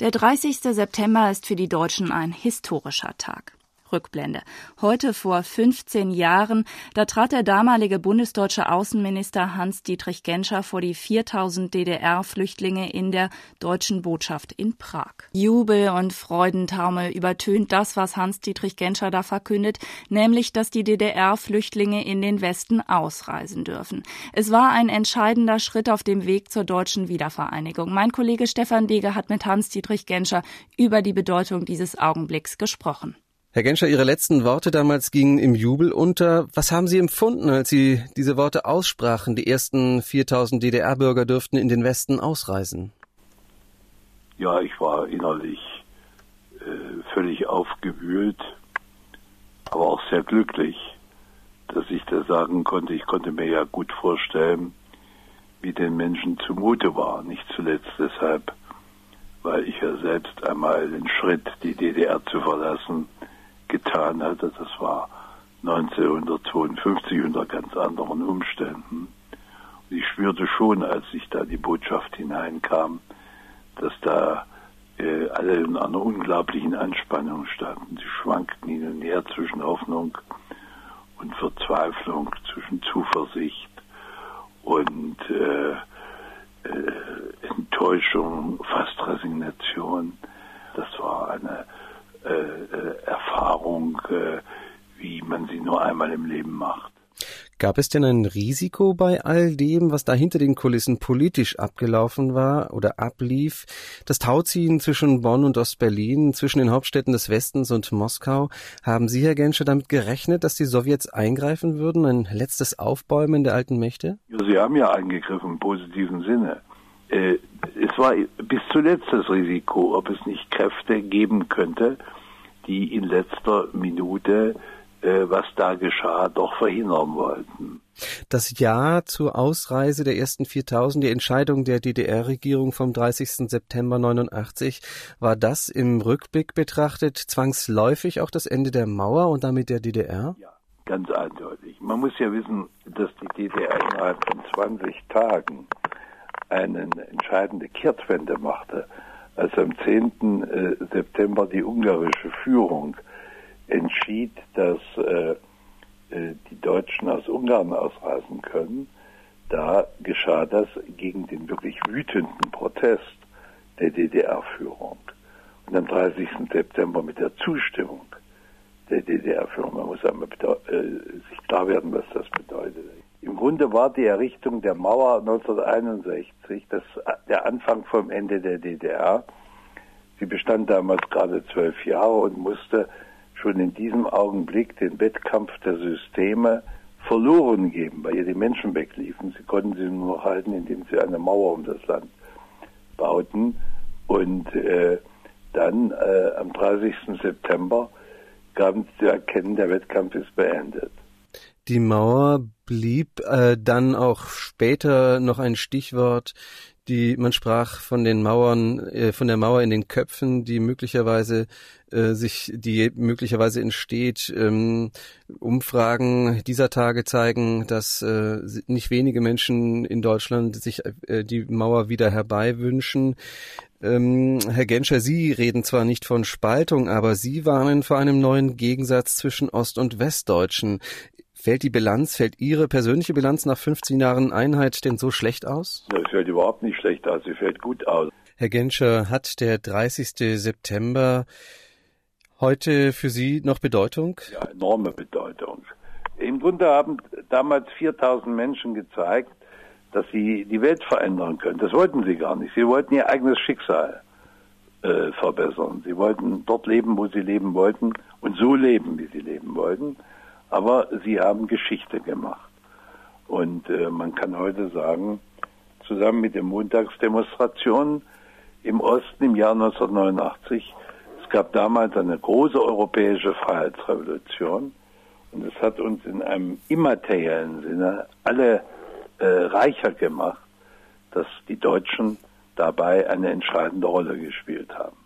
Der 30. September ist für die Deutschen ein historischer Tag. Rückblende. Heute vor 15 Jahren, da trat der damalige bundesdeutsche Außenminister Hans-Dietrich Genscher vor die 4000 DDR-Flüchtlinge in der deutschen Botschaft in Prag. Jubel und Freudentaumel übertönt das, was Hans-Dietrich Genscher da verkündet, nämlich, dass die DDR-Flüchtlinge in den Westen ausreisen dürfen. Es war ein entscheidender Schritt auf dem Weg zur deutschen Wiedervereinigung. Mein Kollege Stefan Deger hat mit Hans-Dietrich Genscher über die Bedeutung dieses Augenblicks gesprochen. Herr Genscher, Ihre letzten Worte damals gingen im Jubel unter. Was haben Sie empfunden, als Sie diese Worte aussprachen? Die ersten 4000 DDR-Bürger dürften in den Westen ausreisen. Ja, ich war innerlich äh, völlig aufgewühlt, aber auch sehr glücklich, dass ich da sagen konnte. Ich konnte mir ja gut vorstellen, wie den Menschen zumute war. Nicht zuletzt deshalb, weil ich ja selbst einmal den Schritt, die DDR zu verlassen, getan hatte. Das war 1952 unter ganz anderen Umständen. Und ich spürte schon, als ich da die Botschaft hineinkam, dass da äh, alle in einer unglaublichen Anspannung standen. Sie schwankten hin und her zwischen Hoffnung und Verzweiflung, zwischen Zuversicht und äh, äh, Enttäuschung, fast Resignation. Das war eine äh, äh, Erfahrung, äh, wie man sie nur einmal im Leben macht. Gab es denn ein Risiko bei all dem, was da hinter den Kulissen politisch abgelaufen war oder ablief? Das Tauziehen zwischen Bonn und Ostberlin, zwischen den Hauptstädten des Westens und Moskau. Haben Sie, Herr Genscher, damit gerechnet, dass die Sowjets eingreifen würden? Ein letztes Aufbäumen der alten Mächte? Ja, sie haben ja eingegriffen im positiven Sinne. Äh, es war bis zuletzt das Risiko, ob es nicht Kräfte geben könnte, die in letzter Minute, was da geschah, doch verhindern wollten. Das Ja zur Ausreise der ersten 4000, die Entscheidung der DDR-Regierung vom 30. September 89, war das im Rückblick betrachtet zwangsläufig auch das Ende der Mauer und damit der DDR? Ja, ganz eindeutig. Man muss ja wissen, dass die DDR innerhalb von 20 Tagen eine entscheidende Kehrtwende machte als am 10. Äh, September die ungarische Führung entschied, dass äh, äh, die Deutschen aus Ungarn ausreisen können, da geschah das gegen den wirklich wütenden Protest der DDR-Führung. Und am 30. September mit der Zustimmung der DDR-Führung. Man muss einmal äh, sich klar werden, was das bedeutet. Im Grunde war die Errichtung der Mauer 1961 das, der Anfang vom Ende der DDR. Sie bestand damals gerade zwölf Jahre und musste schon in diesem Augenblick den Wettkampf der Systeme verloren geben, weil ihr die Menschen wegliefen. Sie konnten sie nur noch halten, indem sie eine Mauer um das Land bauten. Und äh, dann äh, am 30. September gaben sie zu erkennen, der Wettkampf ist beendet. Die Mauer blieb äh, dann auch später noch ein Stichwort. Die man sprach von den Mauern, äh, von der Mauer in den Köpfen, die möglicherweise äh, sich, die möglicherweise entsteht. Ähm, Umfragen dieser Tage zeigen, dass äh, nicht wenige Menschen in Deutschland sich äh, die Mauer wieder herbeiwünschen. Ähm, Herr Genscher, Sie reden zwar nicht von Spaltung, aber Sie warnen vor einem neuen Gegensatz zwischen Ost- und Westdeutschen. Fällt die Bilanz, fällt Ihre persönliche Bilanz nach 15 Jahren Einheit denn so schlecht aus? Sie fällt überhaupt nicht schlecht aus, sie fällt gut aus. Herr Genscher, hat der 30. September heute für Sie noch Bedeutung? Ja, enorme Bedeutung. Im Grunde haben damals 4000 Menschen gezeigt, dass sie die Welt verändern können. Das wollten sie gar nicht. Sie wollten ihr eigenes Schicksal äh, verbessern. Sie wollten dort leben, wo sie leben wollten und so leben, wie sie leben wollten aber sie haben Geschichte gemacht. Und äh, man kann heute sagen, zusammen mit den Montagsdemonstrationen im Osten im Jahr 1989, es gab damals eine große europäische Freiheitsrevolution und es hat uns in einem immateriellen Sinne alle äh, reicher gemacht, dass die Deutschen dabei eine entscheidende Rolle gespielt haben.